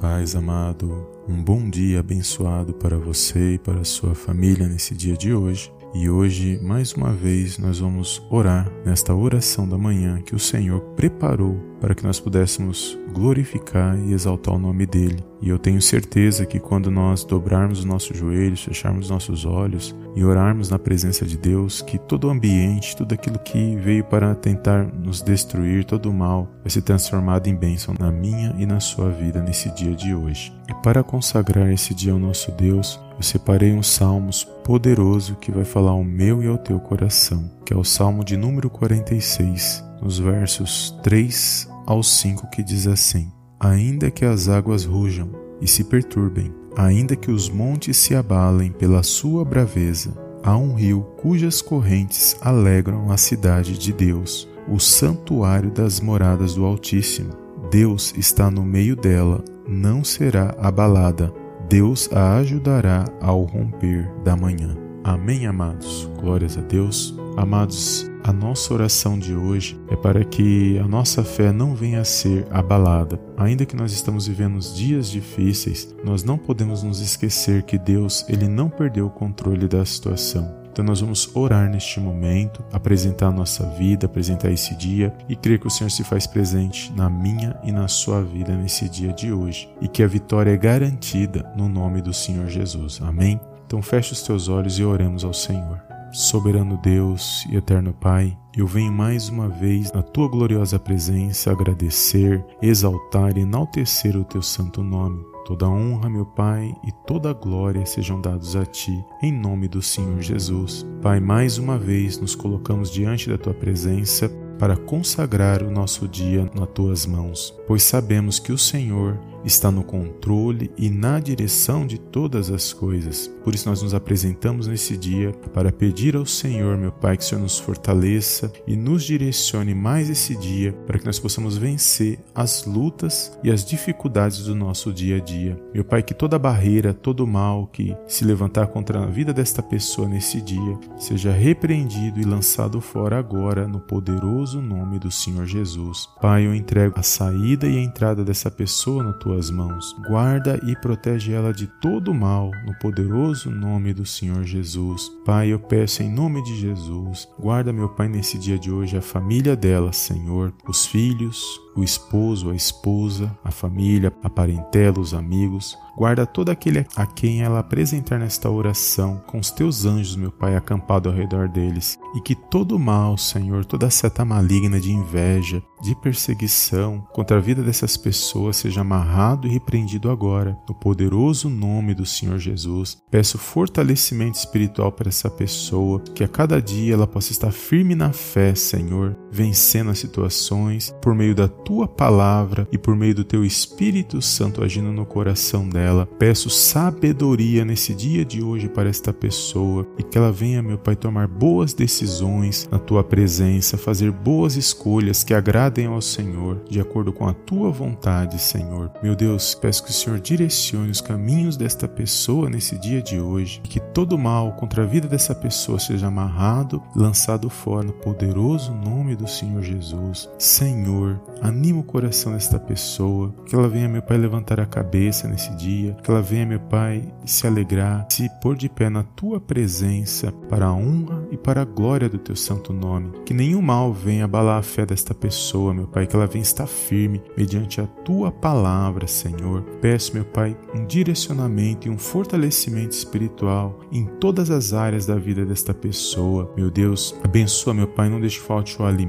Paz amado, um bom dia abençoado para você e para a sua família nesse dia de hoje. E hoje, mais uma vez, nós vamos orar nesta oração da manhã que o Senhor preparou para que nós pudéssemos glorificar e exaltar o nome dele. E eu tenho certeza que quando nós dobrarmos os nossos joelhos, fecharmos nossos olhos e orarmos na presença de Deus, que todo o ambiente, tudo aquilo que veio para tentar nos destruir, todo o mal, vai ser transformado em bênção na minha e na sua vida nesse dia de hoje. E para consagrar esse dia ao nosso Deus, eu separei um salmos poderoso que vai falar ao meu e ao teu coração, que é o Salmo de número 46, nos versos 3 ao 5, que diz assim: Ainda que as águas rujam e se perturbem, ainda que os montes se abalem pela sua braveza, há um rio cujas correntes alegram a cidade de Deus, o santuário das moradas do Altíssimo. Deus está no meio dela, não será abalada. Deus a ajudará ao romper da manhã. Amém, amados. Glórias a Deus. Amados, a nossa oração de hoje é para que a nossa fé não venha a ser abalada. Ainda que nós estamos vivendo dias difíceis, nós não podemos nos esquecer que Deus, ele não perdeu o controle da situação. Então nós vamos orar neste momento, apresentar a nossa vida, apresentar esse dia e crer que o Senhor se faz presente na minha e na sua vida nesse dia de hoje e que a vitória é garantida no nome do Senhor Jesus. Amém? Então feche os teus olhos e oremos ao Senhor. Soberano Deus e eterno Pai, eu venho mais uma vez na tua gloriosa presença agradecer, exaltar e enaltecer o teu santo nome. Toda honra, meu Pai, e toda glória sejam dados a ti, em nome do Senhor Jesus. Pai, mais uma vez nos colocamos diante da tua presença para consagrar o nosso dia nas tuas mãos, pois sabemos que o Senhor está no controle e na direção de todas as coisas. Por isso nós nos apresentamos nesse dia para pedir ao Senhor, meu Pai, que o Senhor nos fortaleça e nos direcione mais esse dia para que nós possamos vencer as lutas e as dificuldades do nosso dia a dia. Meu Pai, que toda barreira, todo mal que se levantar contra a vida desta pessoa nesse dia seja repreendido e lançado fora agora no poderoso nome do Senhor Jesus. Pai, eu entrego a saída e a entrada dessa pessoa na tua tuas mãos. Guarda e protege ela de todo mal, no poderoso nome do Senhor Jesus. Pai, eu peço em nome de Jesus, guarda, meu Pai, nesse dia de hoje a família dela, Senhor, os filhos, o esposo, a esposa, a família, a parentela, os amigos. Guarda todo aquele a quem ela apresentar nesta oração, com os teus anjos, meu Pai, acampado ao redor deles. E que todo mal, Senhor, toda seta maligna de inveja, de perseguição contra a vida dessas pessoas seja amarrado e repreendido agora, no poderoso nome do Senhor Jesus. Peço fortalecimento espiritual para essa pessoa, que a cada dia ela possa estar firme na fé, Senhor, vencendo as situações por meio da tua palavra e por meio do teu Espírito Santo agindo no coração dela. Peço sabedoria nesse dia de hoje para esta pessoa e que ela venha, meu Pai, tomar boas decisões na tua presença, fazer boas escolhas que agradem ao Senhor, de acordo com a tua vontade, Senhor. Meu Deus, peço que o Senhor direcione os caminhos desta pessoa nesse dia de hoje e que todo mal contra a vida dessa pessoa seja amarrado, lançado fora no poderoso nome do Senhor Jesus. Senhor, Anima o coração desta pessoa, que ela venha, meu Pai, levantar a cabeça nesse dia, que ela venha, meu Pai, se alegrar, se pôr de pé na tua presença, para a honra e para a glória do teu santo nome. Que nenhum mal venha abalar a fé desta pessoa, meu Pai, que ela venha estar firme mediante a tua palavra, Senhor. Peço, meu Pai, um direcionamento e um fortalecimento espiritual em todas as áreas da vida desta pessoa. Meu Deus, abençoa, meu Pai, não deixe falte o alimento,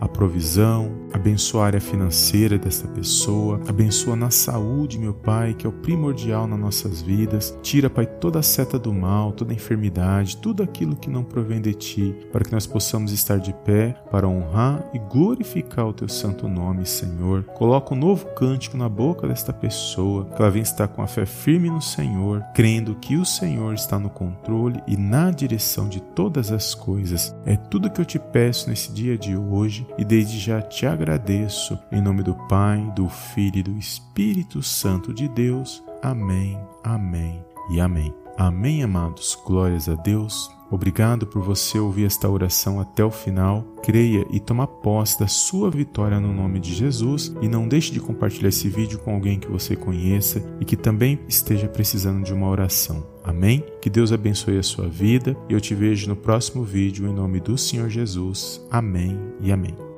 a provisão, abençoa a área financeira desta pessoa, abençoa na saúde, meu Pai, que é o primordial nas nossas vidas. Tira, Pai, toda a seta do mal, toda a enfermidade, tudo aquilo que não provém de Ti, para que nós possamos estar de pé para honrar e glorificar o Teu santo nome, Senhor. Coloca um novo cântico na boca desta pessoa, que ela venha estar com a fé firme no Senhor, crendo que o Senhor está no controle e na direção de todas as coisas. É tudo que eu te peço nesse dia de hoje e desde já te agradeço em nome do Pai, do Filho e do Espírito Santo de Deus. Amém, amém e amém. Amém, amados. Glórias a Deus. Obrigado por você ouvir esta oração até o final. Creia e toma posse da sua vitória no nome de Jesus e não deixe de compartilhar esse vídeo com alguém que você conheça e que também esteja precisando de uma oração. Amém? Que Deus abençoe a sua vida e eu te vejo no próximo vídeo em nome do Senhor Jesus. Amém e amém.